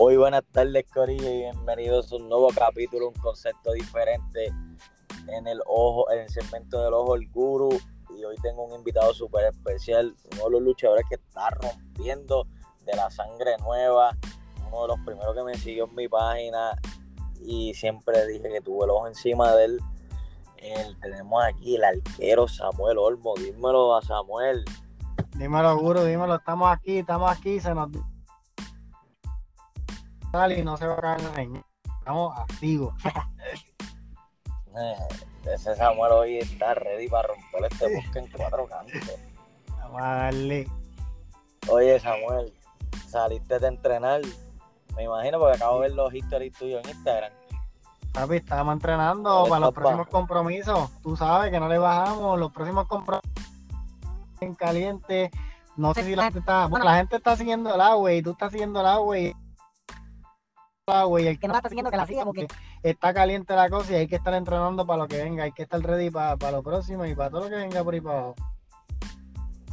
Muy buenas tardes, Corillo, y bienvenidos a un nuevo capítulo, un concepto diferente en el ojo, en el segmento del ojo el guru. Y hoy tengo un invitado súper especial, uno de los luchadores que está rompiendo de la sangre nueva, uno de los primeros que me siguió en mi página y siempre dije que tuve el ojo encima de él. tenemos aquí el arquero Samuel Olmo. Dímelo a Samuel. Dímelo, Guru, dímelo. Estamos aquí, estamos aquí. Se nos y no se va a caer la Estamos activos. Eh, ese Samuel hoy está ready para romper este bosque en cuatro cantos. Vale. Oye, Samuel, saliste de entrenar. Me imagino porque acabo de ver los historias tuyos en Instagram. Papi, estábamos entrenando para los próximos compromisos. Tú sabes que no le bajamos. Los próximos compromisos en caliente. No sé si la gente está. Bueno, la gente está siguiendo el agua y tú estás siguiendo el agua y agua y el que no está siguiendo que la siga porque está caliente la cosa y hay que estar entrenando para lo que venga, hay que estar ready para, lo próximo y para todo lo que venga por ahí para abajo.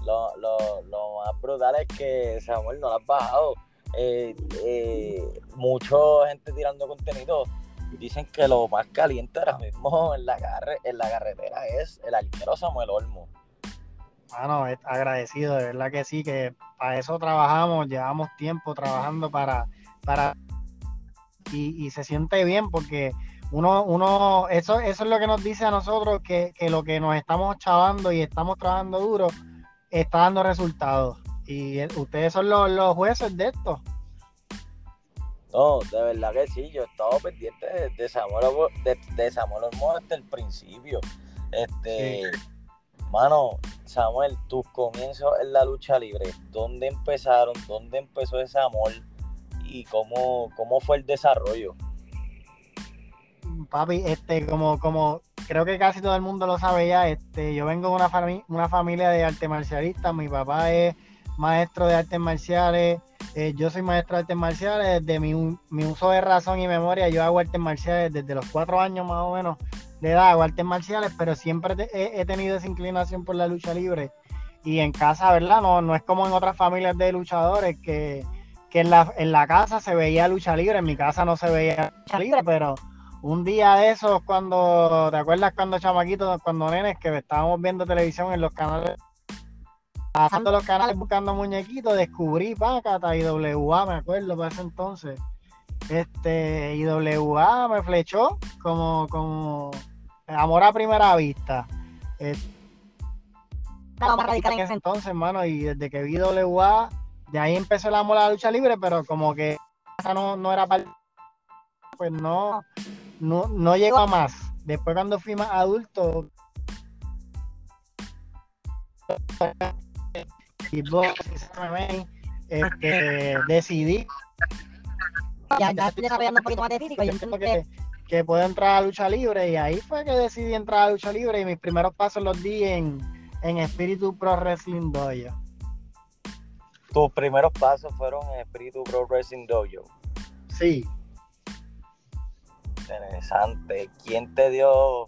Lo, lo, más brutal es que Samuel no lo has bajado. Eh, eh, mucha gente tirando contenido dicen que lo más caliente ahora mismo en la, en la carretera es el arquero Samuel Olmo. Bueno, agradecido, de verdad que sí, que para eso trabajamos, llevamos tiempo trabajando para, para y, se siente bien porque uno, uno, eso, eso es lo que nos dice a nosotros que, lo que nos estamos chavando y estamos trabajando duro está dando resultados. Y ustedes son los, jueces de esto. No, de verdad que sí, yo he estado pendiente de, Samuel, de, de Samuel desde el principio. Este, mano, Samuel, tus comienzos en la lucha libre, ¿dónde empezaron? ¿Dónde empezó ese amor? Y cómo, cómo fue el desarrollo. Papi, este, como, como creo que casi todo el mundo lo sabe ya, este, yo vengo de una, una familia de artes marcialistas, mi papá es maestro de artes marciales, eh, yo soy maestro de artes marciales, desde mi, mi, uso de razón y memoria, yo hago artes marciales desde los cuatro años más o menos de edad, hago artes marciales, pero siempre he, he, tenido esa inclinación por la lucha libre. Y en casa, ¿verdad? No, no es como en otras familias de luchadores que que en la, en la casa se veía lucha libre, en mi casa no se veía lucha libre, pero un día de esos cuando, ¿te acuerdas cuando chamaquitos, cuando nenes, que estábamos viendo televisión en los canales, pasando los canales buscando muñequitos, descubrí Pacata y WA, me acuerdo para ese entonces. Este, y WA me flechó como, como amor a primera vista. Este, en ese entonces, hermano, y desde que vi WA de ahí empezó el amor a la lucha libre, pero como que esa no, no era para pues no, no, no llegó a más. Después cuando fui más adulto, este, decidí ya, ya estoy desarrollando un poquito más de físico y entiendo que, que puedo entrar a lucha libre y ahí fue que decidí entrar a lucha libre y mis primeros pasos los di en, en Espíritu Pro Wrestling Dojo tus primeros pasos fueron en Espíritu Pro Wrestling Dojo. Sí. Interesante. ¿Quién te dio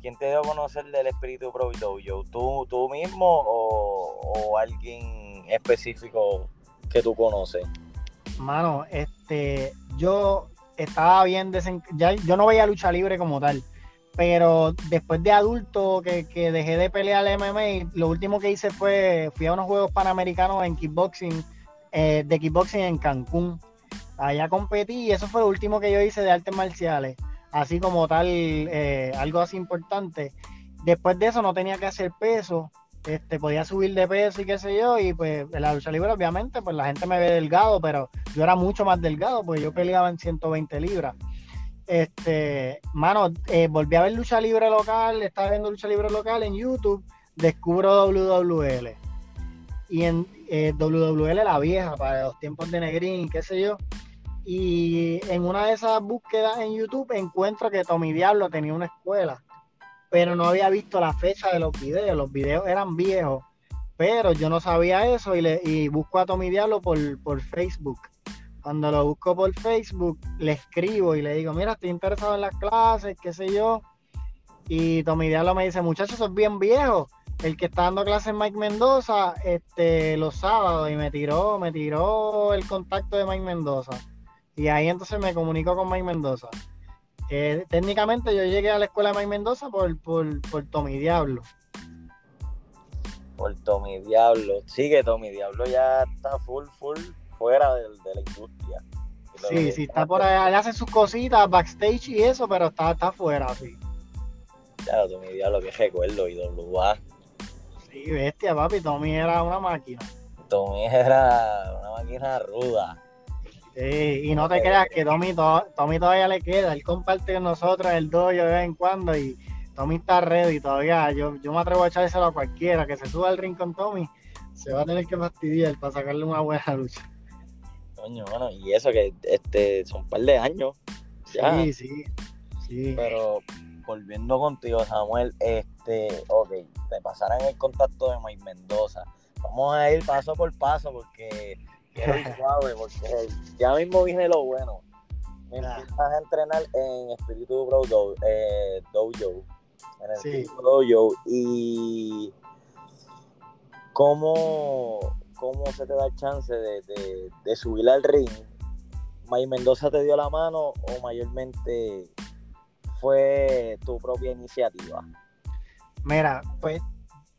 quién te dio a conocer del Espíritu Pro Dojo? ¿Tú, tú mismo o, alguien específico que tú conoces? Mano, este, yo estaba bien desen... ya yo no veía lucha libre como tal pero después de adulto que, dejé de pelear MMA, lo último que hice fue, fui a unos Juegos Panamericanos en kickboxing, eh, de kickboxing en Cancún. Allá competí y eso fue lo último que yo hice de artes marciales, así como tal, eh, algo así importante. Después de eso no tenía que hacer peso, este, podía subir de peso y qué sé yo, y pues en la lucha libre obviamente, pues la gente me ve delgado, pero yo era mucho más delgado, pues yo peleaba en 120 libras. Este, mano, eh, volví a ver lucha libre local, estaba viendo lucha libre local en YouTube, descubro WWL. Y en eh, WWL la vieja, para los tiempos de Negrín, qué sé yo. Y en una de esas búsquedas en YouTube encuentro que Tommy Diablo tenía una escuela, pero no había visto la fecha de los videos. Los videos eran viejos, pero yo no sabía eso y, le, y busco a Tommy Diablo por, por Facebook cuando lo busco por Facebook, le escribo y le digo, mira, estoy interesado en las clases, qué sé yo. Y Tommy Diablo me dice, muchachos, sos bien viejo. el que está dando clases Mike Mendoza, este, los sábados, y me tiró, me tiró el contacto de Mike Mendoza. Y ahí entonces me comunico con Mike Mendoza. técnicamente yo llegué a la escuela de Mike Mendoza por, por, por Tommy Diablo. Por Tommy Diablo. Sí, que Tommy Diablo ya está full, full fuera de, la industria. Sí, sí, está por ahí, hace sus cositas backstage y eso, pero está, está fuera, sí. Claro, Tommy Diablo, que recuerdo, y WA. Sí, bestia, papi, Tommy era una máquina. Tommy era una máquina ruda. Sí, y no te creas que Tommy, Tommy todavía le queda, él comparte con nosotros el dojo de vez en cuando y Tommy está ready todavía. Yo, yo me atrevo a echárselo a cualquiera que se suba al ring con Tommy, se va a tener que fastidiar para sacarle una buena lucha. Coño, bueno, y eso que este son un par de años. Sí, sí, sí. Pero volviendo contigo, Samuel, este, ok, te pasarán el contacto de Mike Mendoza. Vamos a ir paso por paso porque quiero ir suave, porque ya mismo viene lo bueno. Me empiezas a entrenar en Espíritu Bro eh, Dojo, en el sí. Dojo, y cómo, cómo se te da el chance de, subir al ring. Mike Mendoza te dio la mano o mayormente fue tu propia iniciativa? Mira, pues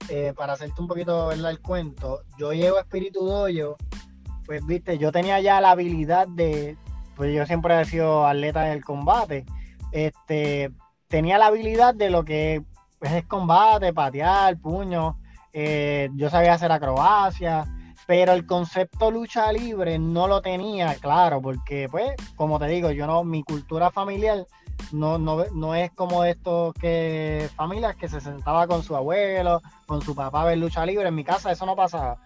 eh, para hacerte un poquito el cuento, yo llego a Espíritu Doyo, pues viste, yo tenía ya la habilidad de, pues yo siempre he sido atleta del combate, este, tenía la habilidad de lo que es combate, patear, puño, eh, yo sabía hacer acrobacia, pero el concepto lucha libre no lo tenía claro, porque pues, como te digo, yo no, mi cultura familiar no, no, no es como estos que familias que se sentaba con su abuelo, con su papá a ver lucha libre. En mi casa eso no pasaba.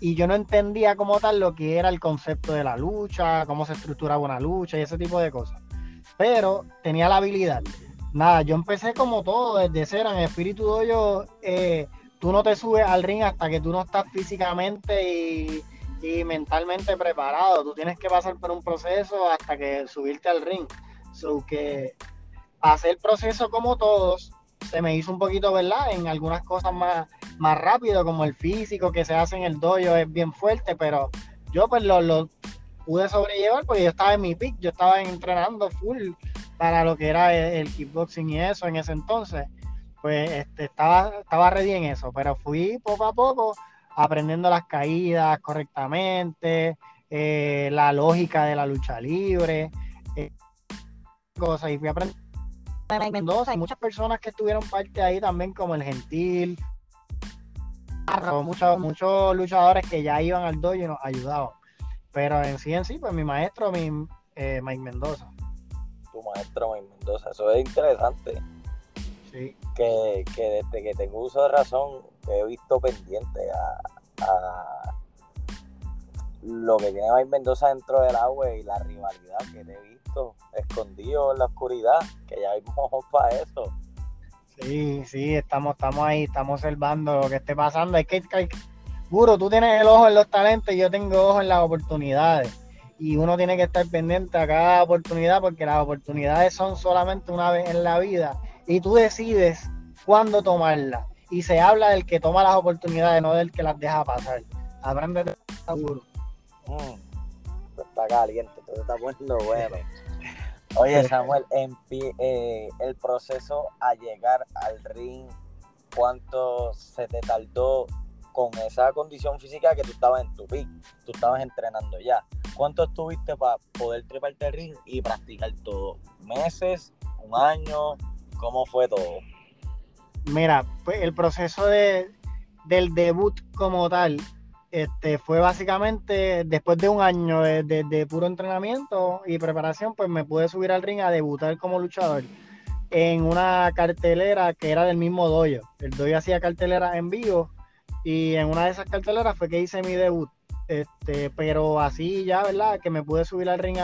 Y yo no entendía como tal lo que era el concepto de la lucha, cómo se estructuraba una lucha y ese tipo de cosas. Pero tenía la habilidad. Nada, yo empecé como todo, desde cero, en espíritu doyo, eh, tú no te subes al ring hasta que tú no estás físicamente y, y mentalmente preparado. Tú tienes que pasar por un proceso hasta que subirte al ring. So que hacer el proceso como todos, se me hizo un poquito, ¿verdad? En algunas cosas más, más rápido, como el físico que se hace en el dojo es bien fuerte, pero yo pues lo, pude sobrellevar porque yo estaba en mi pick, yo estaba entrenando full para lo que era el, kickboxing y eso en ese entonces. Pues este, estaba, estaba ready en eso, pero fui poco a poco aprendiendo las caídas correctamente, eh, la lógica de la lucha libre. Eh, cosas y fui a aprender en Mendoza y muchas personas que estuvieron parte ahí también como el Gentil muchos muchos luchadores que ya iban al dojo y nos ayudaban pero en sí en sí pues mi maestro mi eh, Mike Mendoza tu maestro Mike Mendoza eso es interesante sí que, que desde que tengo uso de razón he visto pendiente a, lo que tiene Mike Mendoza dentro del agua y la rivalidad que te he visto escondido en la oscuridad, que ya hay mojos para eso. Sí, sí, estamos, estamos ahí, estamos observando lo que esté pasando. Hay que, hay, tú tienes el ojo en los talentos y yo tengo ojo en las oportunidades. Y uno tiene que estar pendiente a cada oportunidad porque las oportunidades son solamente una vez en la vida y tú decides cuándo tomarlas. Y se habla del que toma las oportunidades, no del que las deja pasar. Aprende seguro. Mm, está caliente, todo está poniendo bueno. Oye, Samuel, en eh, el proceso a llegar al ring, ¿cuánto se te tardó con esa condición física que tú estabas en tu pick? Tú estabas entrenando ya. ¿Cuánto estuviste para poder treparte al ring y practicar todo? ¿Meses? ¿Un año? ¿Cómo fue todo? Mira, pues el proceso de, del debut como tal este, fue básicamente después de un año de, puro entrenamiento y preparación, pues me pude subir al ring a debutar como luchador en una cartelera que era del mismo doyo. El doyo hacía cartelera en vivo y en una de esas carteleras fue que hice mi debut. Este, pero así ya, ¿verdad? Que me pude subir al ring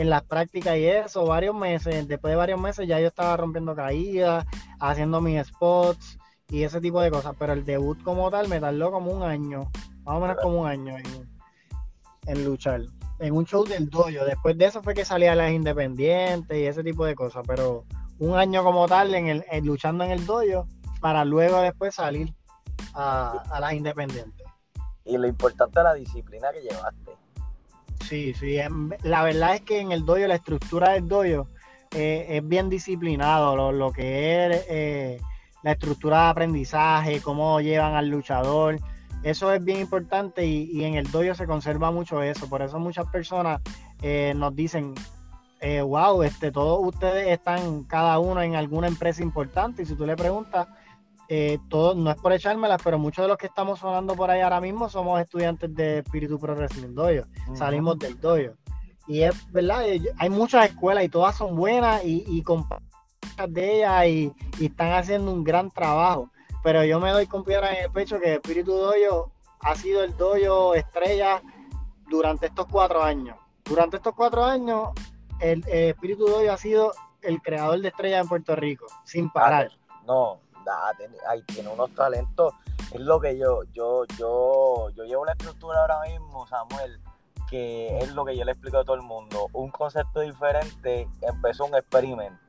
en las prácticas y eso, varios meses. Después de varios meses ya yo estaba rompiendo caídas, haciendo mis spots y ese tipo de cosas. Pero el debut como tal me tardó como un año más o menos como un año en, luchar. En un show del dojo. Después de eso fue que salía las independientes y ese tipo de cosas. Pero un año como tal en el, luchando en el dojo para luego después salir. a, las independientes. Y lo importante es la disciplina que llevaste. Sí, sí, la verdad es que en el doyo, la estructura del doyo eh, es bien disciplinado, lo, que es eh, la estructura de aprendizaje, cómo llevan al luchador, eso es bien importante y, en el dojo se conserva mucho eso. Por eso muchas personas eh, nos dicen, wow, este, todos ustedes están cada uno en alguna empresa importante y si tú le preguntas, eh, todo, no es por echármelas, pero muchos de los que estamos sonando por ahí ahora mismo somos estudiantes de Espíritu Pro Wrestling Dojo, salimos del dojo. Y es verdad, hay muchas escuelas y todas son buenas y, y de ellas y, y están haciendo un gran trabajo pero yo me doy con piedra en el pecho que Espíritu Doyo ha sido el doyo estrella durante estos cuatro años. Durante estos cuatro años, el, Espíritu Doyo ha sido el creador de estrellas en Puerto Rico, sin parar. No, tiene unos talentos. Es lo que yo, yo, yo, yo llevo la estructura ahora mismo, Samuel, que es lo que yo le explico a todo el mundo. Un concepto diferente empezó un experimento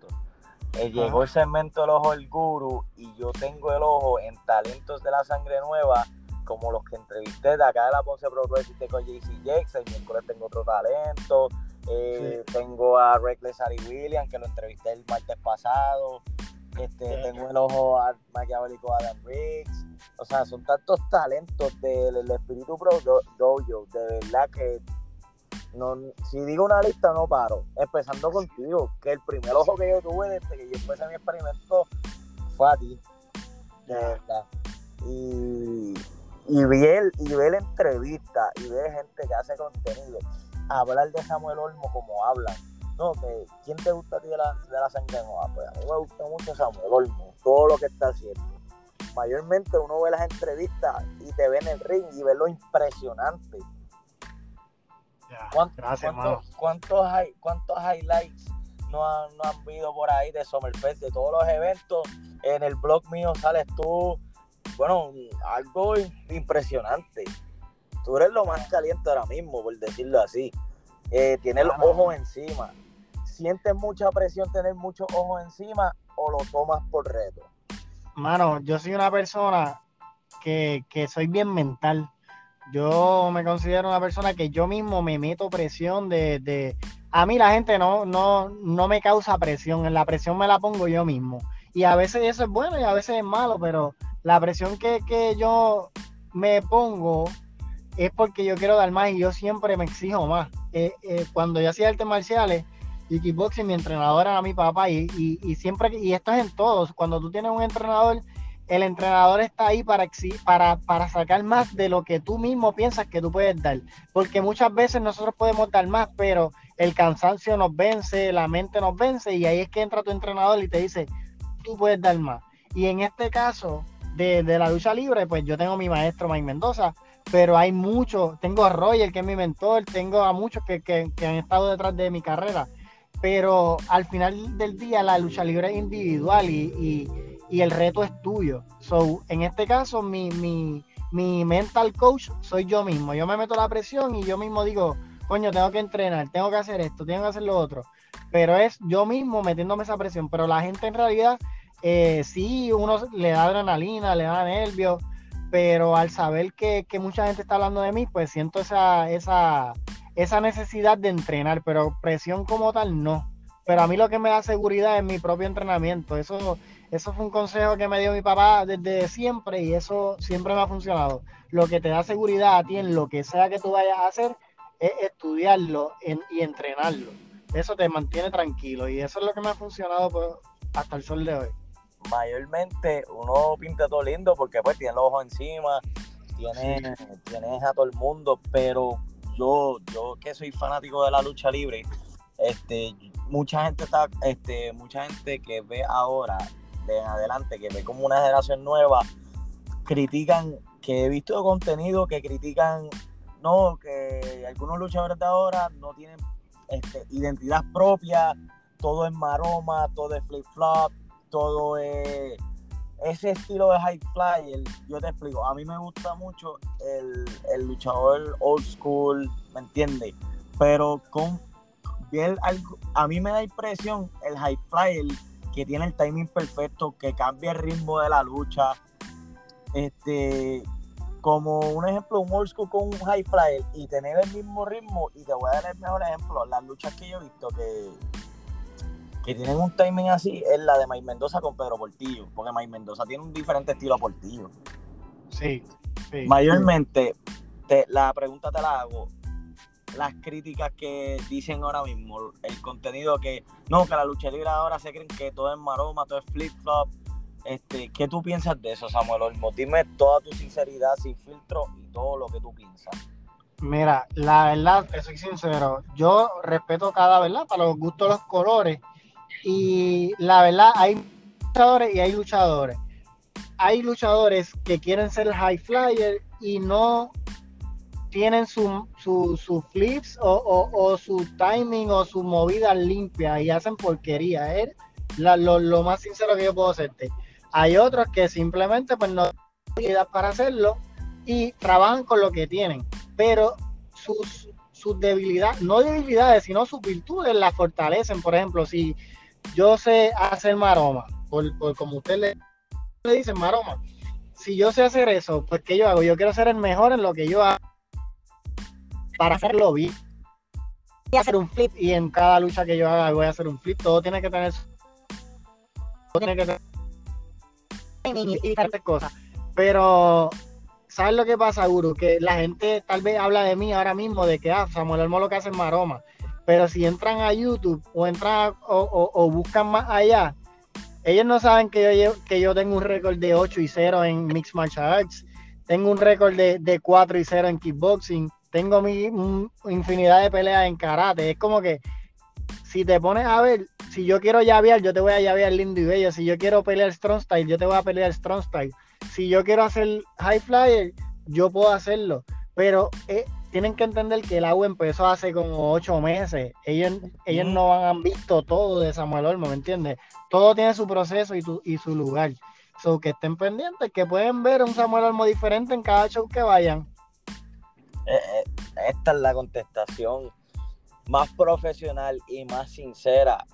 eh, llegó el segmento del ojo del guru y yo tengo el ojo en talentos de la sangre nueva, como los que entrevisté de acá de la Ponce Pro Wrestling con JC Jakes, el miércoles tengo otro talento, eh, tengo a Reckless Ari Williams, que lo entrevisté el martes pasado, este, tengo el ojo a maquiavélico Adam Riggs, o sea, son tantos talentos del, Espíritu Pro Dojo, de verdad que no, si digo una lista no paro, empezando contigo, que el primer ojo que yo tuve desde que yo empecé mi experimento fue a ti, de verdad. Y, y vi el, y la entrevista y ve gente que hace contenido, hablar de Samuel Olmo como hablan. No, que ¿quién te gusta a ti de la, de la sangre nueva? Pues a mí me gusta mucho Samuel Olmo, todo lo que está haciendo. Mayormente uno ve las entrevistas y te ve en el ring y ve lo impresionante ¿Cuántos, hay, ¿Cuántos highlights no han, no han habido por ahí de Summerfest, de todos los eventos? En el blog mío sales tú, bueno, algo impresionante. Tú eres lo más caliente ahora mismo, por decirlo así. Eh, tienes los ojos encima. ¿Sientes mucha presión tener muchos ojos encima o lo tomas por reto? Mano, yo soy una persona que, que soy bien mental yo me considero una persona que yo mismo me meto presión de, a mí la gente no, no, no me causa presión, la presión me la pongo yo mismo. Y a veces eso es bueno y a veces es malo, pero la presión que, yo me pongo es porque yo quiero dar más y yo siempre me exijo más. Eh, eh, cuando yo hacía artes marciales y kickboxing, mi entrenador era mi papá y, y, siempre, y esto es en todos, cuando tú tienes un entrenador el entrenador está ahí para, para, para sacar más de lo que tú mismo piensas que tú puedes dar. Porque muchas veces nosotros podemos dar más, pero el cansancio nos vence, la mente nos vence y ahí es que entra tu entrenador y te dice, tú puedes dar más. Y en este caso de, la lucha libre, pues yo tengo a mi maestro Mike Mendoza, pero hay muchos, tengo a Roger que es mi mentor, tengo a muchos que, que han estado detrás de mi carrera, pero al final del día la lucha libre es individual y, el reto es tuyo. So, en este caso, mi, mi, mi mental coach soy yo mismo. Yo me meto la presión y yo mismo digo, coño, tengo que entrenar, tengo que hacer esto, tengo que hacer lo otro. Pero es yo mismo metiéndome esa presión. Pero la gente en realidad, eh, sí, uno le da adrenalina, le da nervios, pero al saber que, que, mucha gente está hablando de mí, pues siento esa, esa, esa necesidad de entrenar, pero presión como tal no. Pero a mí lo que me da seguridad es mi propio entrenamiento. Eso, eso fue un consejo que me dio mi papá desde siempre y eso siempre me ha funcionado. Lo que te da seguridad a ti en lo que sea que tú vayas a hacer es estudiarlo y entrenarlo. Eso te mantiene tranquilo y eso es lo que me ha funcionado pues, hasta el sol de hoy. Mayormente uno pinta todo lindo porque pues tiene los ojos encima, tienes, tienes a todo el mundo, pero yo, yo que soy fanático de la lucha libre, este, mucha gente está, este, mucha gente que ve ahora de en adelante, que ve como una generación nueva, critican, que he visto contenido que critican, no, que algunos luchadores de ahora no tienen este, identidad propia, todo es maroma, todo es flip-flop, todo es ese estilo de high flyer, yo te explico, a mí me gusta mucho el, el luchador old school, ¿me entiendes? Pero con bien, a mí me da impresión el high flyer que tiene el timing perfecto, que cambia el ritmo de la lucha, este, como un ejemplo, un old school con un high flyer y tener el mismo ritmo. Y te voy a dar el mejor ejemplo. Las luchas que yo he visto que, que tienen un timing así es la de Mike Mendoza con Pedro Portillo. Porque Mike Mendoza tiene un diferente estilo a Portillo. Sí, sí. Mayormente, te, la pregunta te la hago. Las críticas que dicen ahora mismo, el contenido que no, que la lucha libre ahora se creen que todo es maroma, todo es flip-flop, este, ¿Qué tú piensas de eso, Samuel Olmo? Dime toda tu sinceridad, sin filtro y todo lo que tú piensas. Mira, la verdad, te soy sincero, yo respeto cada, ¿verdad? Para los gustos los colores. Y la verdad, hay luchadores y hay luchadores. Hay luchadores que quieren ser high flyer y no tienen su, su, flips o, su timing o su movida limpia y hacen porquería. Es lo, lo, más sincero que yo puedo hacerte. Hay otros que simplemente pues no tienen para hacerlo y trabajan con lo que tienen, pero sus, sus debilidades, no debilidades, sino sus virtudes las fortalecen. Por ejemplo, si yo sé hacer maroma, por, como usted le, le dice maroma, si yo sé hacer eso, pues ¿qué yo hago? Yo quiero ser el mejor en lo que yo hago para hacerlo bien. Y hacer un flip y en cada lucha que yo haga voy a hacer un flip. Todo tiene que tener, todo tiene que tener y, cosas. Pero, ¿sabes lo que pasa, Guru? Que la gente tal vez habla de mí ahora mismo, de que ah, Samuel Olmo lo que hace es maroma. Pero si entran a YouTube o entran o, buscan más allá, ellos no saben que yo, que yo tengo un récord de 8 y 0 en Mixed Martial Arts, tengo un récord de, de 4 y 0 en kickboxing, tengo mi infinidad de peleas en karate. Es como que si te pones a ver, si yo quiero llavear, yo te voy a llavear lindo y bello. Si yo quiero pelear strong style, yo te voy a pelear strong style. Si yo quiero hacer high flyer, yo puedo hacerlo. Pero eh, tienen que entender que el agua empezó hace como ocho meses. Ellos, ellos no han visto todo de Samuel Olmo, ¿me entiendes? Todo tiene su proceso y, y su lugar. So que estén pendientes, que pueden ver un Samuel Olmo diferente en cada show que vayan. Eh, eh, esta es la contestación más profesional y más sincera.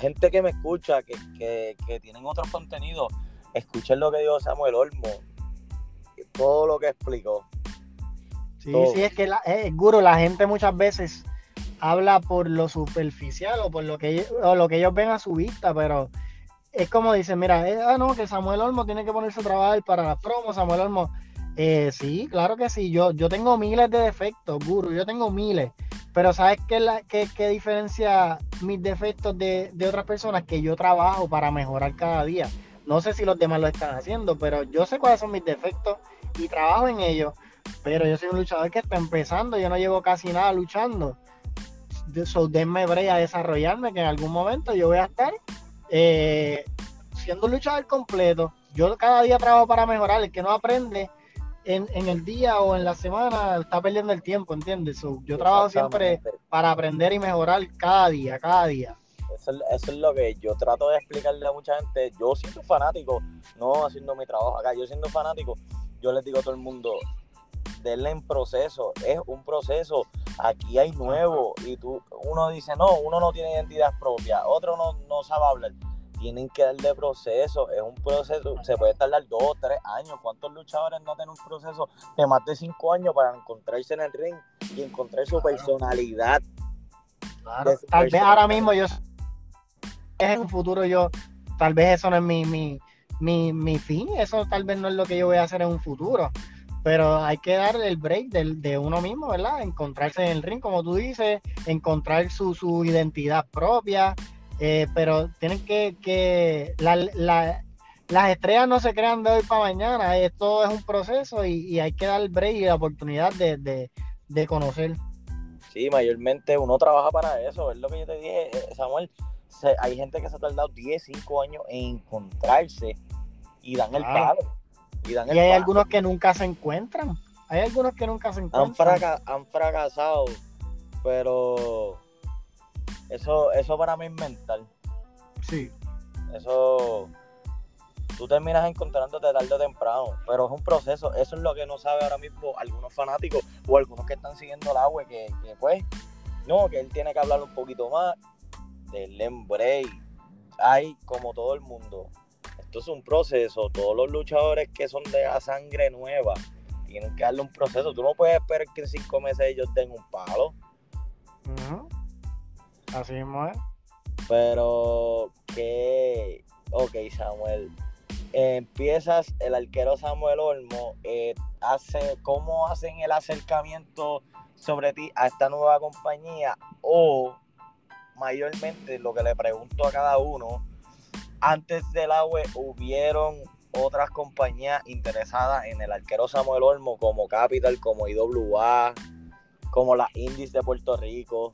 Gente que me escucha, que, tienen otros contenidos, escuchen lo que dijo Samuel Olmo, todo lo que explicó. Sí, sí, es que la, eh, Guru, la gente muchas veces habla por lo superficial o por lo que, o lo que ellos ven a su vista, pero es como dicen, mira, eh, ah, no, que Samuel Olmo tiene que ponerse a trabajar para la promo, Samuel Olmo. Eh, sí, claro que sí, yo, yo tengo miles de defectos, Guru, yo tengo miles, pero ¿sabes qué, la, qué, qué diferencia mis defectos de, de, otras personas? Que yo trabajo para mejorar cada día. No sé si los demás lo están haciendo, pero yo sé cuáles son mis defectos y trabajo en ellos. Pero yo soy un luchador que está empezando, yo no llevo casi nada luchando. So, denme brea a desarrollarme, que en algún momento yo voy a estar eh, siendo un luchador completo. Yo cada día trabajo para mejorar. El que no aprende, en, el día o en la semana está perdiendo el tiempo, ¿entiendes? yo trabajo siempre para aprender y mejorar cada día, cada día. Eso, es lo que yo trato de explicarle a mucha gente. Yo siendo fanático, no haciendo mi trabajo acá, yo siendo fanático, yo les digo a todo el mundo, denle en proceso, es un proceso, aquí hay nuevo y tú, uno dice, no, uno no tiene identidad propia, otro no, no sabe hablar tienen que darle proceso. Es un proceso, se puede tardar dos o tres años. ¿Cuántos luchadores no tienen un proceso de más de cinco años para encontrarse en el ring y encontrar su personalidad? Tal vez ahora mismo yo en un futuro yo, tal vez eso no es mi, mi, mi, mi, fin, eso tal vez no es lo que yo voy a hacer en un futuro. Pero hay que dar el break de, de uno mismo, ¿verdad? Encontrarse en el ring, como tú dices, encontrar su, su identidad propia, eh, pero tienen que, que las estrellas no se crean de hoy para mañana, esto es un proceso y, hay que dar el break y la oportunidad de, conocer. Sí, mayormente uno trabaja para eso, es lo que yo te dije, eh, Samuel, hay gente que se ha tardado 10, 5 años en encontrarse y dan el palo. Y, hay algunos que nunca se encuentran, hay algunos que nunca se encuentran. Han, han fracasado, pero eso, eso para mí es mental. Sí. Eso tú terminas encontrándote tarde o temprano, pero es un proceso. Eso es lo que no sabe ahora mismo algunos fanáticos o algunos que están siguiendo el agua, que, que pues, no, que él tiene que hablar un poquito más del break. Hay, como todo el mundo, esto es un proceso. Todos los luchadores que son de la sangre nueva tienen que darle un proceso. Tú no puedes esperar que en cinco meses ellos den un palo. Así mismo es. Pero que, ok, Samuel, empiezas el arquero Samuel Olmo, eh, hace, ¿cómo hacen el acercamiento sobre ti a esta nueva compañía? O mayormente lo que le pregunto a cada uno, antes del agua hubieron otras compañías interesadas en el arquero Samuel Olmo como Capital, como IWA, como las Indies de Puerto Rico.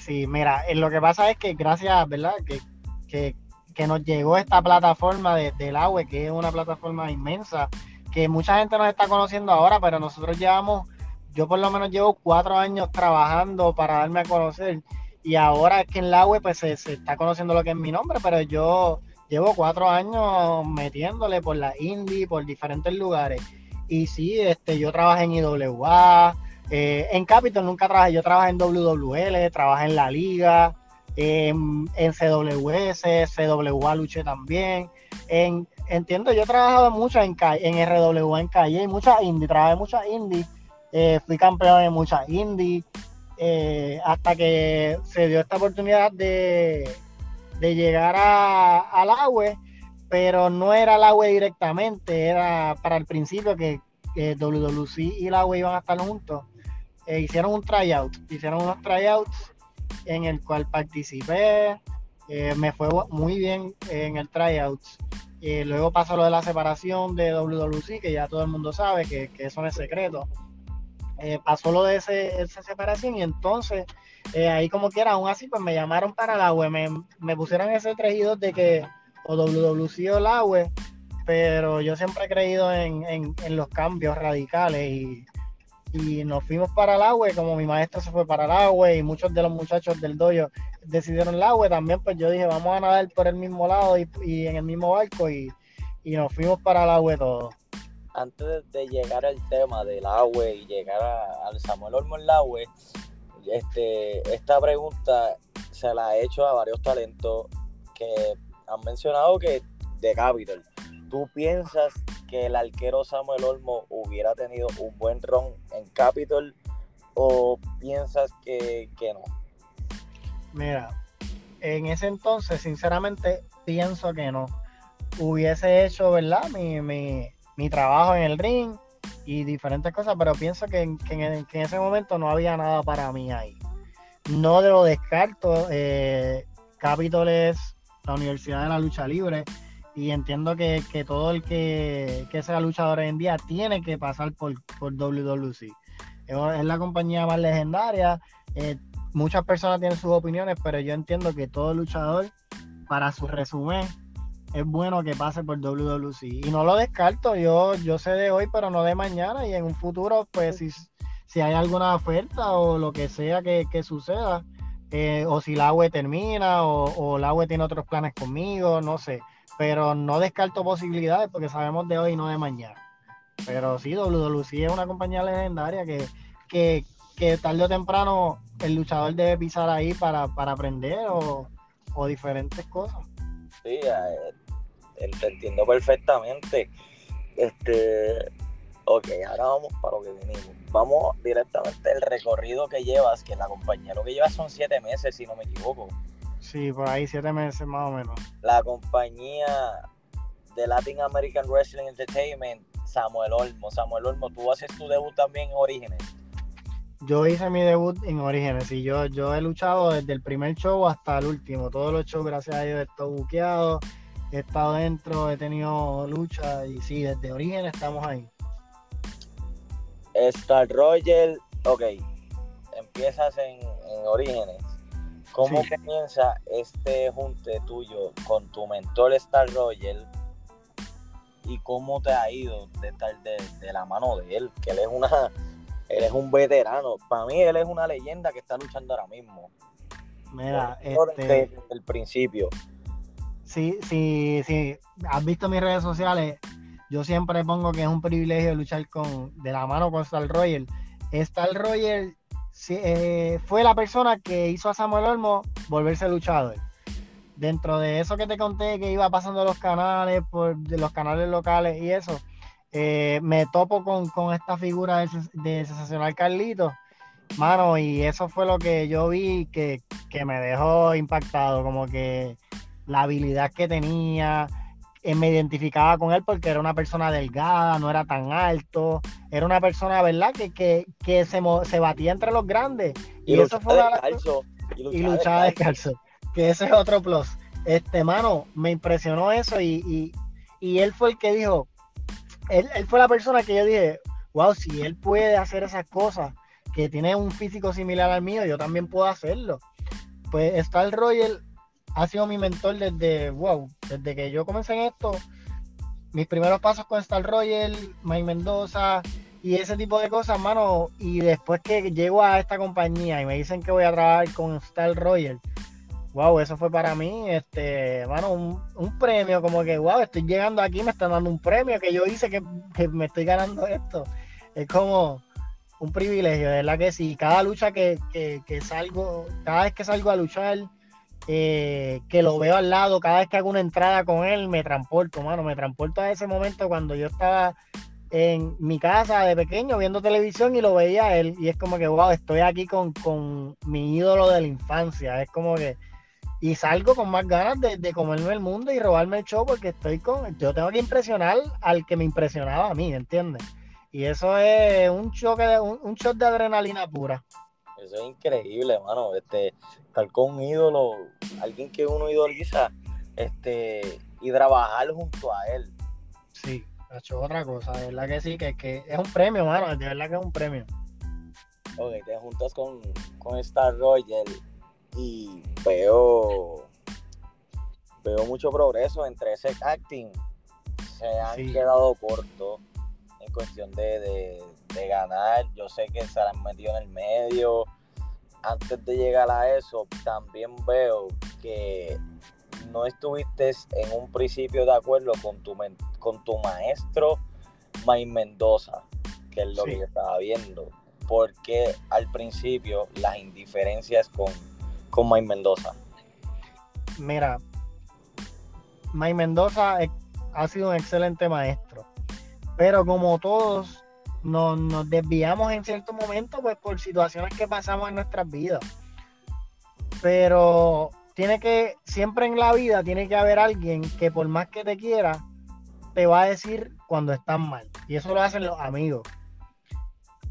Sí, mira, eh, lo que pasa es que gracias, ¿verdad? Que, que, nos llegó esta plataforma de, del agua, que es una plataforma inmensa, que mucha gente nos está conociendo ahora, pero nosotros llevamos, yo por lo menos llevo cuatro años trabajando para darme a conocer y ahora que en la web pues se, está conociendo lo que es mi nombre, pero yo llevo cuatro años metiéndole por la indie, por diferentes lugares. Y sí, este, yo trabajé en IWA, eh, en Capitol nunca trabajé, yo trabajé en WWL, trabajé en la liga, en, en CWS, CWA luché también. En, entiendo, yo he trabajado mucho en, en RWA en calle, muchas indie, trabajé muchas indie, eh, fui campeón en muchas indie. Eh, hasta que se dio esta oportunidad de, llegar a, al agua, pero no era el agua directamente, era para el principio que, WWC y el agua iban a estar juntos. Eh, hicieron un tryout, hicieron unos tryouts en el cual participé, eh, me fue muy bien en el tryout. luego pasó lo de la separación de WWC, que ya todo el mundo sabe que, que eso no es secreto. Eh, pasó lo de ese, esa separación y entonces eh, ahí como quiera, aún así, pues me llamaron para la web, me, me pusieron ese 3 de que o WWC o la web, pero yo siempre he creído en, los cambios radicales y, nos fuimos para la web, como mi maestro se fue para la web y muchos de los muchachos del dojo decidieron la web, también pues yo dije, vamos a nadar por el mismo lado y, en el mismo barco y, y nos fuimos para la web todos antes de llegar al tema del agua y llegar al Samuel Olmo en agua, este, esta pregunta se la he hecho a varios talentos que han mencionado que de Capital. ¿Tú piensas que el arquero Samuel Olmo hubiera tenido un buen ron en Capital o piensas que, que no? Mira, en ese entonces, sinceramente, pienso que no. Hubiese hecho, ¿verdad? Mi, mi, mi trabajo en el ring y diferentes cosas, pero pienso que, en, ese momento no había nada para mí ahí. No lo descarto. Eh, Capitol es la Universidad de la Lucha Libre y entiendo que, todo el que, sea luchador hoy en día tiene que pasar por, por WWC. Es la compañía más legendaria. Eh, muchas personas tienen sus opiniones, pero yo entiendo que todo luchador, para su resumen, es bueno que pase por WWC. Y no lo descarto, yo, yo sé de hoy, pero no de mañana. Y en un futuro, pues si, si hay alguna oferta o lo que sea que, suceda, eh, o si la web termina o, o la web tiene otros planes conmigo, no sé. Pero no descarto posibilidades porque sabemos de hoy y no de mañana. Pero sí, WWC es una compañía legendaria que, que, tarde o temprano el luchador debe pisar ahí para, aprender o, o diferentes cosas. Sí, te entiendo perfectamente. Este, ok, ahora vamos para lo que venimos. Vamos directamente al recorrido que llevas, que la compañía lo que llevas son siete meses, si no me equivoco. Sí, por ahí siete meses más o menos. La compañía de Latin American Wrestling Entertainment, Samuel Olmo. Samuel Olmo, tú haces tu debut también en Orígenes. Yo hice mi debut en Orígenes y yo, yo he luchado desde el primer show hasta el último. Todos los shows, gracias a Dios, he estado buqueado he estado dentro, he tenido lucha y sí, desde origen estamos ahí. Star Roger, ok, empiezas en, Orígenes. ¿Cómo comienza este junte tuyo con tu mentor Star Roger? ¿Y cómo te ha ido de estar de, la mano de él? Que él es una, él es un veterano. Para mí él es una leyenda que está luchando ahora mismo. Mira, este... desde el principio si, si, si has visto mis redes sociales, yo siempre pongo que es un privilegio luchar con, de la mano con Star Royal. Star Royal eh, fue la persona que hizo a Samuel Olmo volverse luchador. dentro de eso que te conté que iba pasando los canales, por de los canales locales y eso, eh, me topo con, esta figura de, de sensacional Carlito, mano, y eso fue lo que yo vi que, que me dejó impactado, como que la habilidad que tenía, eh, me identificaba con él porque era una persona delgada, no era tan alto, era una persona, ¿verdad? Que, que, se, se batía entre los grandes. Y, eso fue descalzo, y luchaba, descalzo. Que ese es otro plus. Este, mano, me impresionó eso y, él fue el que dijo, él, él, fue la persona que yo dije, wow, si él puede hacer esas cosas, que tiene un físico similar al mío, yo también puedo hacerlo. Pues Star Royal ha sido mi mentor desde, wow, desde que yo comencé en esto, mis primeros pasos con Star Royal, Mike Mendoza y ese tipo de cosas, mano, y después que llego a esta compañía y me dicen que voy a trabajar con Star Royal, wow, eso fue para mí, este, mano, un, premio, como que, wow, estoy llegando aquí, me están dando un premio que yo hice que, me estoy ganando esto. Es como un privilegio, verdad que sí, cada lucha que, que, salgo, cada vez que salgo a luchar, eh, que lo veo al lado, cada vez que hago una entrada con él, me transporto, mano, me transporto a ese momento cuando yo estaba en mi casa de pequeño viendo televisión y lo veía él y es como que, wow, estoy aquí con, mi ídolo de la infancia, es como que, y salgo con más ganas de, comerme el mundo y robarme el show porque estoy con, yo tengo que impresionar al que me impresionaba a mí, ¿entiendes? Y eso es un choque, de, un, un shot de adrenalina pura. Eso es increíble, hermano. Este, estar con un ídolo, alguien que uno idoliza, este, y trabajar junto a él. Sí, ha hecho otra cosa, de verdad que sí, que, que es un premio, hermano, de verdad que es un premio. Ok, te juntas con, con Star Royal y veo veo mucho progreso entre ese acting. Se han quedado cortos en cuestión de, de ganar. Yo sé que se han metido en el medio. Antes de llegar a eso, también veo que no estuviste en un principio de acuerdo con tu, con tu maestro May Mendoza, que es lo que yo estaba viendo. Porque al principio las indiferencias con, con May Mendoza? Mira, May Mendoza ha sido un excelente maestro, pero como todos nos, desviamos en cierto momento pues por situaciones que pasamos en nuestras vidas. Pero tiene que, siempre en la vida tiene que haber alguien que por más que te quiera, te va a decir cuando estás mal. Y eso lo hacen los amigos.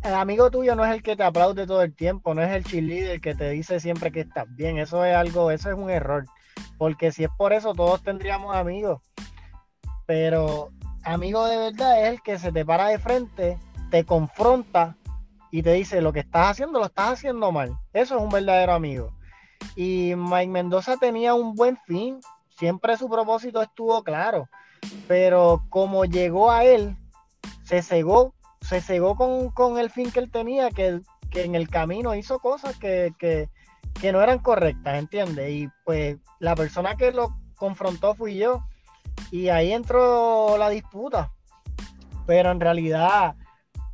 El amigo tuyo no es el que te aplaude todo el tiempo, no es el cheerleader que te dice siempre que estás bien. Eso es algo, eso es un error. Porque si es por eso, todos tendríamos amigos. Pero amigo de verdad es el que se te para de frente te confronta y te dice lo que estás haciendo lo estás haciendo mal. Eso es un verdadero amigo. Y Mike Mendoza tenía un buen fin, siempre su propósito estuvo claro, pero como llegó a él, se cegó, se cegó con, el fin que él tenía, que, en el camino hizo cosas que, que, que no eran correctas, ¿entiendes? Y pues la persona que lo confrontó fui yo, y ahí entró la disputa, pero en realidad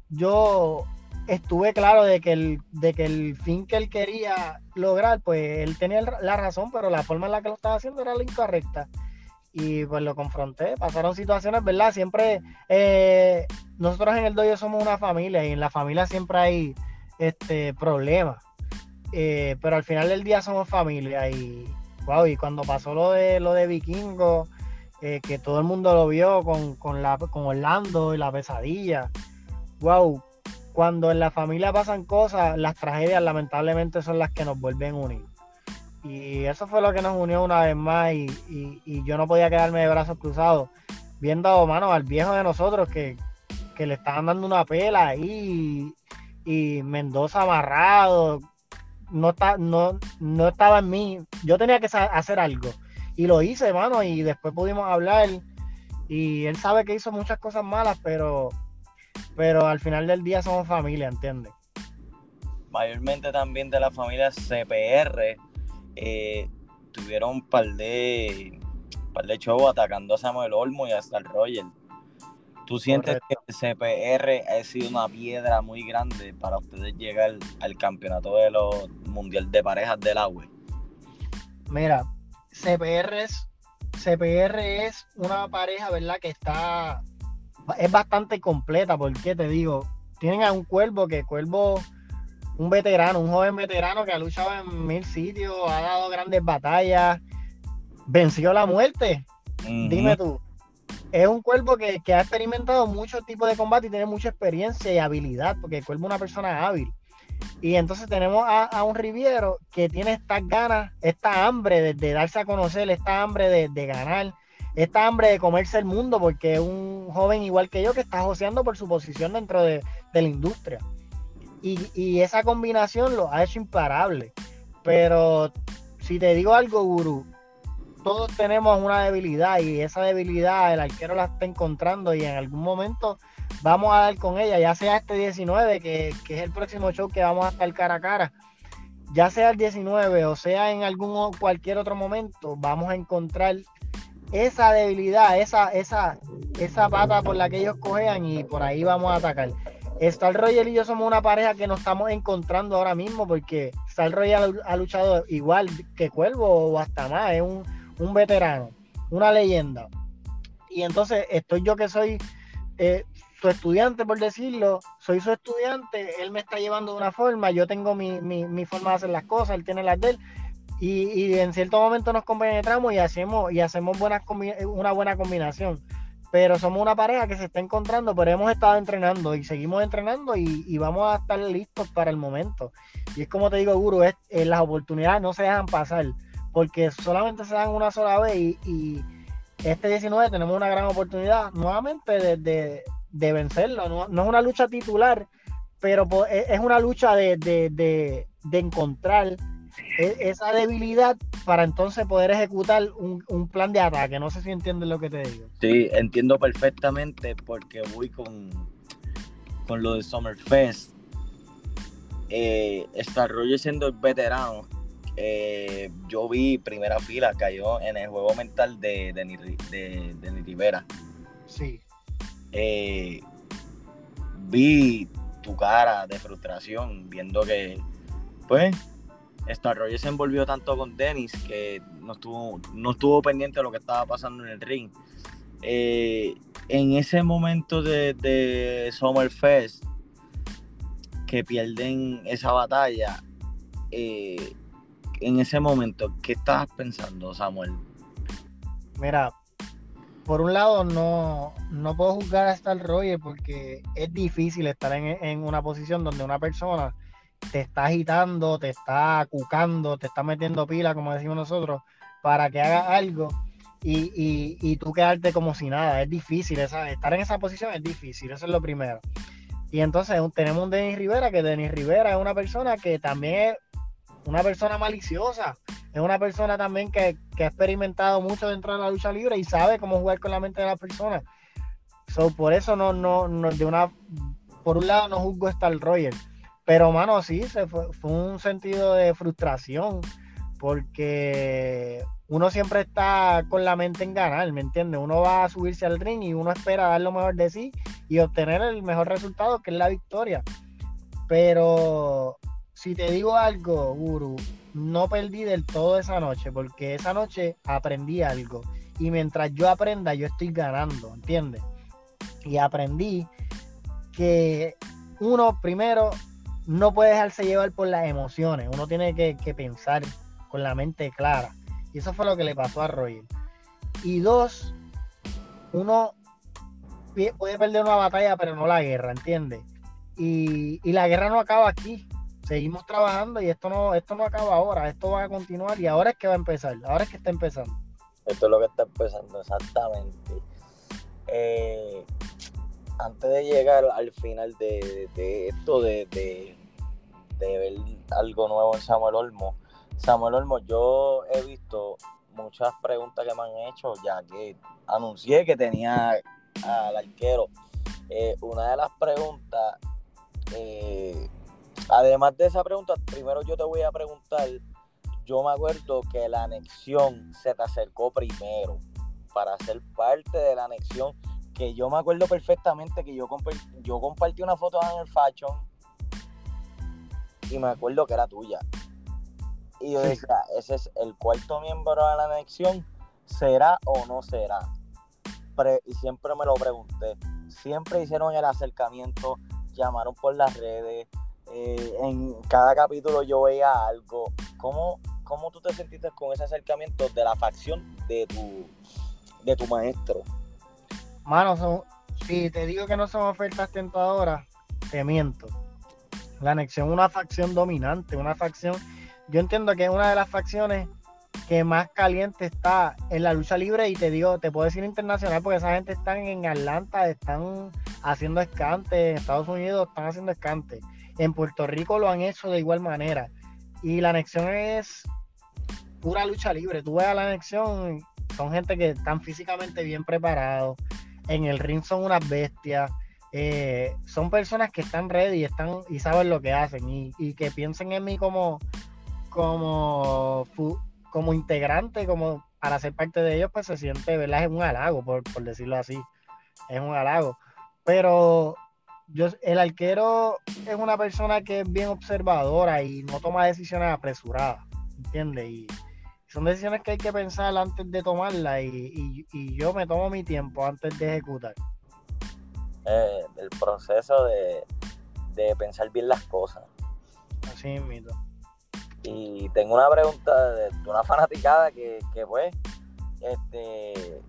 yo estuve claro de que el, de que el fin que él quería lograr, pues él tenía la razón, pero la forma en la que lo estaba haciendo era la incorrecta. Y pues lo confronté, pasaron situaciones, ¿verdad? Siempre, eh, nosotros en el doyo somos una familia y en la familia siempre hay este problemas. Eh, pero al final del día somos familia y wow, y cuando pasó lo de lo de Vikingo, eh, que todo el mundo lo vio con, con, la, con Orlando y la pesadilla wow, cuando en la familia pasan cosas, las tragedias lamentablemente son las que nos vuelven unir. Y eso fue lo que nos unió una vez más y, yo no podía quedarme de brazos cruzados viendo, mano, al viejo de nosotros que, le estaban dando una pela ahí y, Mendoza amarrado. No, no, no estaba en mí. Yo tenía que hacer algo. Y lo hice, mano, y después pudimos hablar. Y él sabe que hizo muchas cosas malas, pero pero al final del día somos familia, ¿entiendes? Mayormente también de la familia CPR eh, tuvieron un par de, par de shows atacando a Samuel Olmo y hasta el Roger. ¿Tú sientes que el CPR ha sido una piedra muy grande para ustedes llegar al campeonato de los mundial de parejas del agua? Mira, CPR es, CPR es una pareja, ¿verdad? Que está, es bastante completa, porque te digo, tienen a un cuervo que cuervo, un veterano, un joven veterano que ha luchado en mil sitios, ha dado grandes batallas, venció la muerte. Dime tú, es un cuervo que, ha experimentado muchos tipos de combate y tiene mucha experiencia y habilidad, porque el cuervo es una persona hábil. Y entonces tenemos a, un Riviero que tiene estas ganas, esta hambre de, darse a conocer, esta hambre de, ganar, esta hambre de comerse el mundo, porque es un joven igual que yo que está joseando por su posición dentro de, la industria. Y, esa combinación lo ha hecho imparable. Pero si te digo algo, Guru, todos tenemos una debilidad y esa debilidad el arquero la está encontrando y en algún momento vamos a dar con ella, ya sea este 19, que, es el próximo show que vamos a estar cara a cara, ya sea el 19 o sea en algún cualquier otro momento, vamos a encontrar esa debilidad, esa, esa, esa pata por la que ellos cojean y por ahí vamos a atacar. Star Royal y yo somos una pareja que nos estamos encontrando ahora mismo porque Star Royal ha luchado igual que Cuervo o hasta más, es un, un veterano, una leyenda. Y entonces estoy yo que soy eh, su estudiante, por decirlo, soy su estudiante, él me está llevando de una forma, yo tengo mi, forma de hacer las cosas, él tiene las de él. Y, en cierto momento nos compenetramos y hacemos, y hacemos buenas, una buena combinación. Pero somos una pareja que se está encontrando, pero hemos estado entrenando y seguimos entrenando y, vamos a estar listos para el momento. Y es como te digo, Guru, es, eh, las oportunidades no se dejan pasar porque solamente se dan una sola vez y, este 19 tenemos una gran oportunidad nuevamente de, vencerlo. No, es una lucha titular, pero es una lucha de, encontrar e, esa debilidad para entonces poder ejecutar un, plan de ataque. No sé si entiendes lo que te digo. Sí, entiendo perfectamente porque voy con, con lo de Summerfest. Eh, rollo siendo el veterano eh, yo vi primera fila, cayó en el juego mental de Denis de, Rivera. Sí. Eh, vi tu cara de frustración viendo que, pues, Star se envolvió tanto con Dennis que no estuvo, no estuvo pendiente de lo que estaba pasando en el ring. Eh, en ese momento de, de Summerfest, que pierden esa batalla, eh, en ese momento, ¿qué estabas pensando, Samuel? Mira, por un lado no, no puedo juzgar a Star Roger porque es difícil estar en, una posición donde una persona te está agitando, te está cucando, te está metiendo pila, como decimos nosotros, para que haga algo y, y, tú quedarte como si nada. Es difícil, estar en esa posición es difícil, eso es lo primero. Y entonces tenemos un Denis Rivera, que Denis Rivera es una persona que también es una persona maliciosa, es una persona también que, ha experimentado mucho dentro de la lucha libre y sabe cómo jugar con la mente de las personas. So, por eso no, no, no, de una, por un lado no juzgo a Star Roger, pero mano, sí, fue, fue un sentido de frustración, porque uno siempre está con la mente en ganar, ¿me entiendes? Uno va a subirse al ring y uno espera dar lo mejor de sí y obtener el mejor resultado, que es la victoria. Pero si te digo algo, Guru, no perdí del todo esa noche, porque esa noche aprendí algo. Y mientras yo aprenda, yo estoy ganando, ¿entiendes? Y aprendí que uno, primero, no puede dejarse llevar por las emociones. Uno tiene que, pensar con la mente clara. Y eso fue lo que le pasó a Roger. Y dos, uno puede perder una batalla, pero no la guerra, ¿entiendes? Y, la guerra no acaba aquí seguimos trabajando y esto no, esto no acaba ahora, esto va a continuar y ahora es que va a empezar, ahora es que está empezando. Esto es lo que está empezando, exactamente. Eh, antes de llegar al final de, esto, de, de, ver algo nuevo en Samuel Olmo, Samuel Olmo, yo he visto muchas preguntas que me han hecho, ya que anuncié que tenía al arquero. Eh, una de las preguntas eh, Además de esa pregunta, primero yo te voy a preguntar, yo me acuerdo que la anexión se te acercó primero para ser parte de la anexión, que yo me acuerdo perfectamente que yo, yo compartí una foto en el Fashion y me acuerdo que era tuya. Y yo decía, ese es el cuarto miembro de la anexión, ¿será o no será? y siempre me lo pregunté. Siempre hicieron el acercamiento, llamaron por las redes, eh, en cada capítulo yo veía algo. ¿Cómo, ¿Cómo tú te sentiste con ese acercamiento de la facción de tu, de tu maestro? Mano, si te digo que no son ofertas tentadoras, te miento. La anexión es una facción dominante, una facción, yo entiendo que es una de las facciones que más caliente está en la lucha libre y te digo, te puedo decir internacional porque esa gente están en Atlanta, están haciendo escante, en Estados Unidos están haciendo escante, en Puerto Rico lo han hecho de igual manera y la anexión es pura lucha libre, tú ves a la anexión, son gente que están físicamente bien preparados, en el ring son unas bestias, eh, son personas que están ready y, están, y saben lo que hacen y, que piensen en mí como, como, como integrante, como para ser parte de ellos, pues se siente, ¿verdad? Es un halago, por, decirlo así. Es un halago. Pero yo, el arquero es una persona que es bien observadora y no toma decisiones apresuradas, ¿entiendes? Y son decisiones que hay que pensar antes de tomarlas y, y yo me tomo mi tiempo antes de ejecutar. Eh, el proceso de, pensar bien las cosas. Así mito. Y tengo una pregunta de, una fanaticada que, pues, este,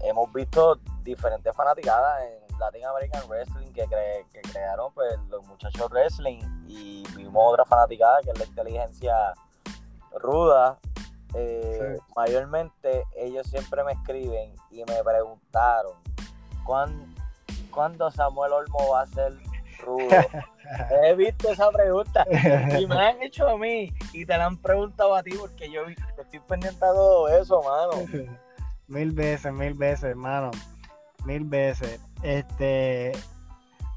hemos visto diferentes fanaticadas en Latin American Wrestling que, que crearon pues, los muchachos wrestling y vimos otra fanaticada que es la inteligencia ruda. Eh, mayormente ellos siempre me escriben y me preguntaron ¿cuándo, cuándo Samuel Olmo va a ser rudo? He visto esa pregunta y me la han hecho a mí y te la han preguntado a ti porque yo estoy pendiente de todo eso, mano. Mil veces, mil veces, hermano. Mil veces. Este,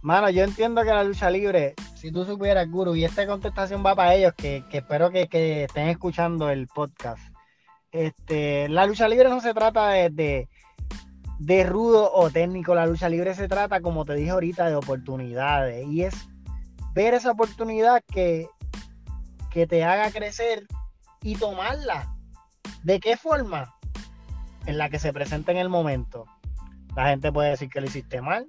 mano, yo entiendo que la lucha libre, si tú supieras, Guru, y esta contestación va para ellos que, espero que, estén escuchando el podcast. Este, la lucha libre no se trata de de rudo o técnico. La lucha libre se trata, como te dije ahorita, de oportunidades. Y es ver esa oportunidad que, que te haga crecer y tomarla. ¿De qué forma? En la que se presenta en el momento. La gente puede decir que lo hiciste mal.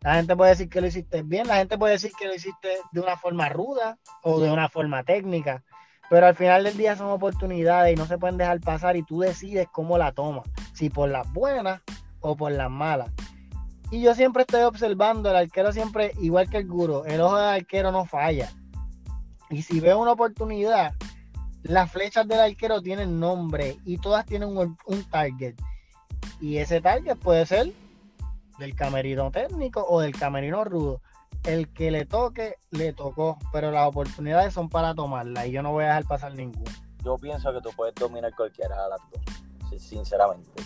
La gente puede decir que lo hiciste bien. La gente puede decir que lo hiciste de una forma ruda o de una forma técnica. Pero al final del día son oportunidades y no se pueden dejar pasar y tú decides cómo la tomas. Si por las buenas o por las malas. Y yo siempre estoy observando, el arquero siempre, igual que el guro, el ojo del arquero no falla. Y si veo una oportunidad, las flechas del arquero tienen nombre y todas tienen un, target. Y ese target puede ser del camerino técnico o del camerino rudo. El que le toque, le tocó, pero las oportunidades son para tomarla y yo no voy a dejar pasar ninguna. Yo pienso que tú puedes dominar cualquiera de las dos, sinceramente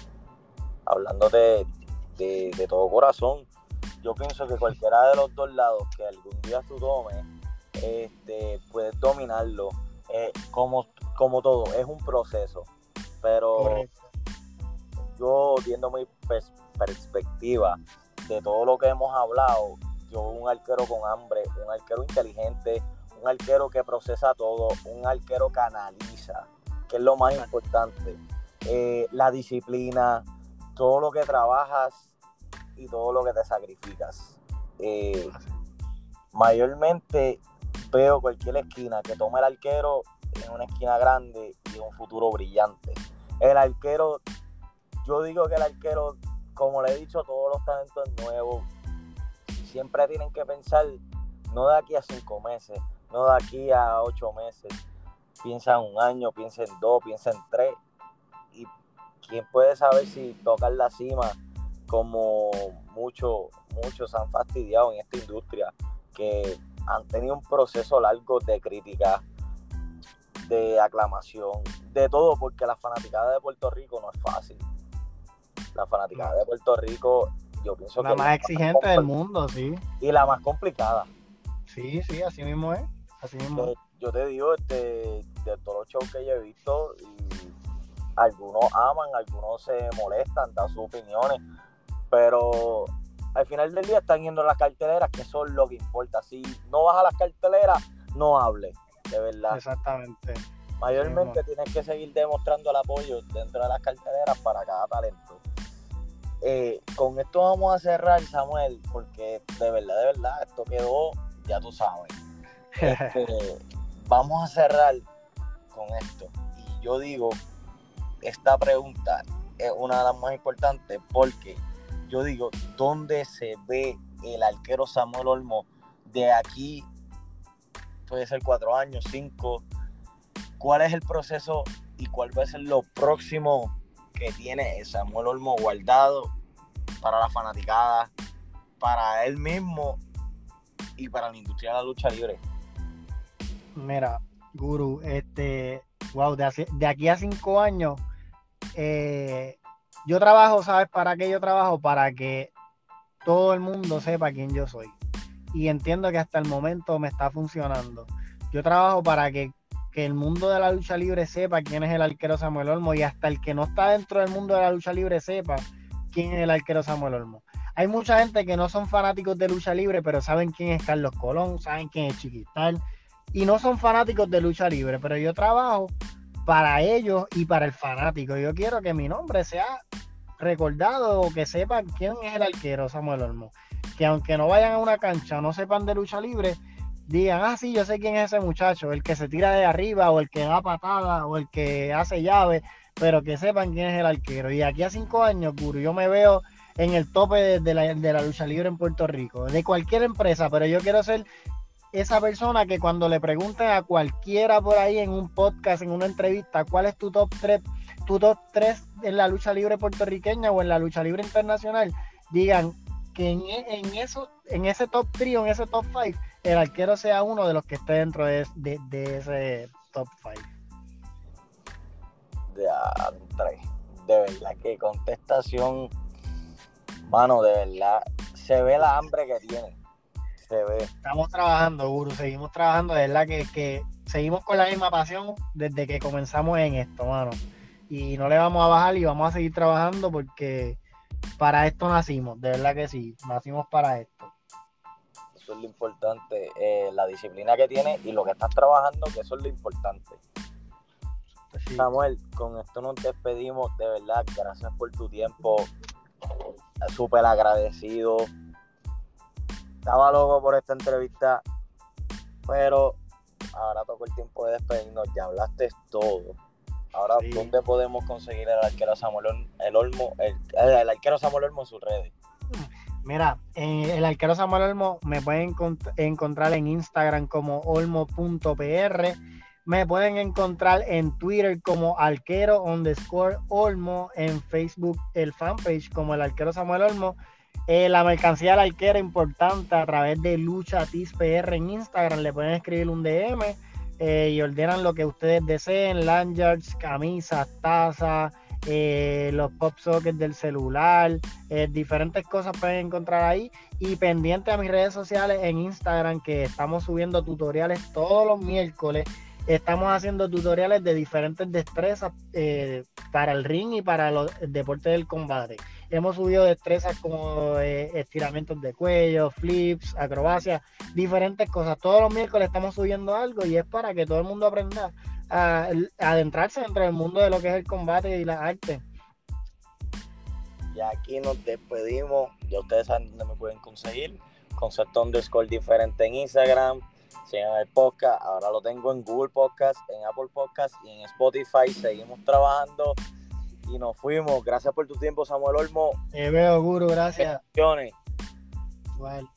hablando de, todo corazón, yo pienso que cualquiera de los dos lados que algún día tú tomes, este, puedes dominarlo. Eh, como, como todo, es un proceso. Pero yo, viendo mi perspectiva de todo lo que hemos hablado, yo un arquero con hambre, un arquero inteligente, un arquero que procesa todo, un arquero que analiza, que es lo más importante. Eh, la disciplina, todo lo que trabajas y todo lo que te sacrificas. Eh, mayormente veo cualquier esquina que tome el arquero en una esquina grande y un futuro brillante. El arquero, yo digo que el arquero, como le he dicho, todos los talentos nuevos, siempre tienen que pensar no de aquí a cinco meses, no de aquí a ocho meses. Piensa en un año, piensa en dos, piensa en tres quién puede saber si tocar la cima como muchos muchos han fastidiado en esta industria, que han tenido un proceso largo de crítica, de aclamación, de todo, porque la fanaticada de Puerto Rico no es fácil. La fanaticada de Puerto Rico, yo pienso la que... Más exigente del mundo, sí. Y la más complicada. Sí, sí, así mismo es. Así mismo. Yo, te digo, este, de todos los shows que yo he visto, y algunos aman, algunos se molestan, dan sus opiniones, pero al final del día están yendo a las carteleras, que eso es lo que importa. Si no vas a las carteleras, no hable, de verdad. Exactamente. Mayormente tienes que seguir demostrando el apoyo dentro de las carteleras para cada talento. Eh, con esto vamos a cerrar, Samuel, porque de verdad, de verdad, esto quedó, ya tú sabes. Este, vamos a cerrar con esto. Y yo digo, esta pregunta es una de las más importantes porque yo digo, ¿dónde se ve el arquero Samuel Olmo de aquí? Puede ser cuatro años, cinco. ¿Cuál es el proceso y cuál va a ser lo próximo que tiene Samuel Olmo guardado para la fanaticada, para él mismo y para la industria de la lucha libre? Mira, Guru, este, wow, de, aquí a cinco años, eh, yo trabajo, ¿sabes para qué yo trabajo? Para que todo el mundo sepa quién yo soy. Y entiendo que hasta el momento me está funcionando. Yo trabajo para que, que el mundo de la lucha libre sepa quién es el arquero Samuel Olmo y hasta el que no está dentro del mundo de la lucha libre sepa quién es el arquero Samuel Olmo. Hay mucha gente que no son fanáticos de lucha libre, pero saben quién es Carlos Colón, saben quién es Chiquistal, y no son fanáticos de lucha libre, pero yo trabajo para ellos y para el fanático. Yo quiero que mi nombre sea recordado o que sepan quién es el arquero Samuel Olmo. Que aunque no vayan a una cancha, no sepan de lucha libre, digan, ah, sí, yo sé quién es ese muchacho, el que se tira de arriba o el que da patada o el que hace llave, pero que sepan quién es el arquero. Y aquí a cinco años, Guru, yo me veo en el tope de, la, de la lucha libre en Puerto Rico, de cualquier empresa, pero yo quiero ser esa persona que cuando le pregunten a cualquiera por ahí en un podcast, en una entrevista, cuál es tu top 3, tu top 3 en la lucha libre puertorriqueña o en la lucha libre internacional, digan que en, en, eso, en ese top 3 o en ese top 5, el arquero sea uno de los que esté dentro de, de, ese top 5. De, André, de verdad que contestación, mano, de verdad, se ve la hambre que tiene Estamos trabajando, Guru, seguimos trabajando, de verdad que, seguimos con la misma pasión desde que comenzamos en esto, mano. Y no le vamos a bajar y vamos a seguir trabajando porque para esto nacimos, de verdad que sí, nacimos para esto. Eso es lo importante, eh, la disciplina que tiene y lo que estás trabajando, que eso es lo importante. Samuel, con esto nos despedimos, de verdad, gracias por tu tiempo, súper agradecido estaba loco por esta entrevista, pero ahora tocó el tiempo de despedirnos. Ya hablaste todo. Ahora, ¿dónde podemos conseguir el arquero Samuel el Olmo, el, el arquero Samuel Olmo en sus redes? Mira, el arquero Samuel Olmo me pueden encontrar en Instagram como olmo.pr. Me pueden encontrar en Twitter como arquero underscore Olmo, en Facebook el fanpage como el arquero Samuel Olmo eh, la mercancía la arquera importante a través de Lucha PR en Instagram. Le pueden escribir un DM eh, y ordenan lo que ustedes deseen: lanyards, camisas, tazas, eh, los pop sockets del celular, diferentes cosas pueden encontrar ahí. Y pendiente a mis redes sociales en Instagram, que estamos subiendo tutoriales todos los miércoles. Estamos haciendo tutoriales de diferentes destrezas para el ring y para los deportes del combate. Hemos subido destrezas como eh, estiramientos de cuello, flips, acrobacias, diferentes cosas. Todos los miércoles estamos subiendo algo y es para que todo el mundo aprenda a, adentrarse dentro del mundo de lo que es el combate y la arte. Y aquí nos despedimos. Ya ustedes saben dónde me pueden conseguir. Concepto underscore diferente en Instagram. Sigan el podcast. Ahora lo tengo en Google Podcast, en Apple Podcast y en Spotify. Seguimos trabajando y nos fuimos. Gracias por tu tiempo, Samuel Olmo. Te veo, Guru, gracias. Bueno.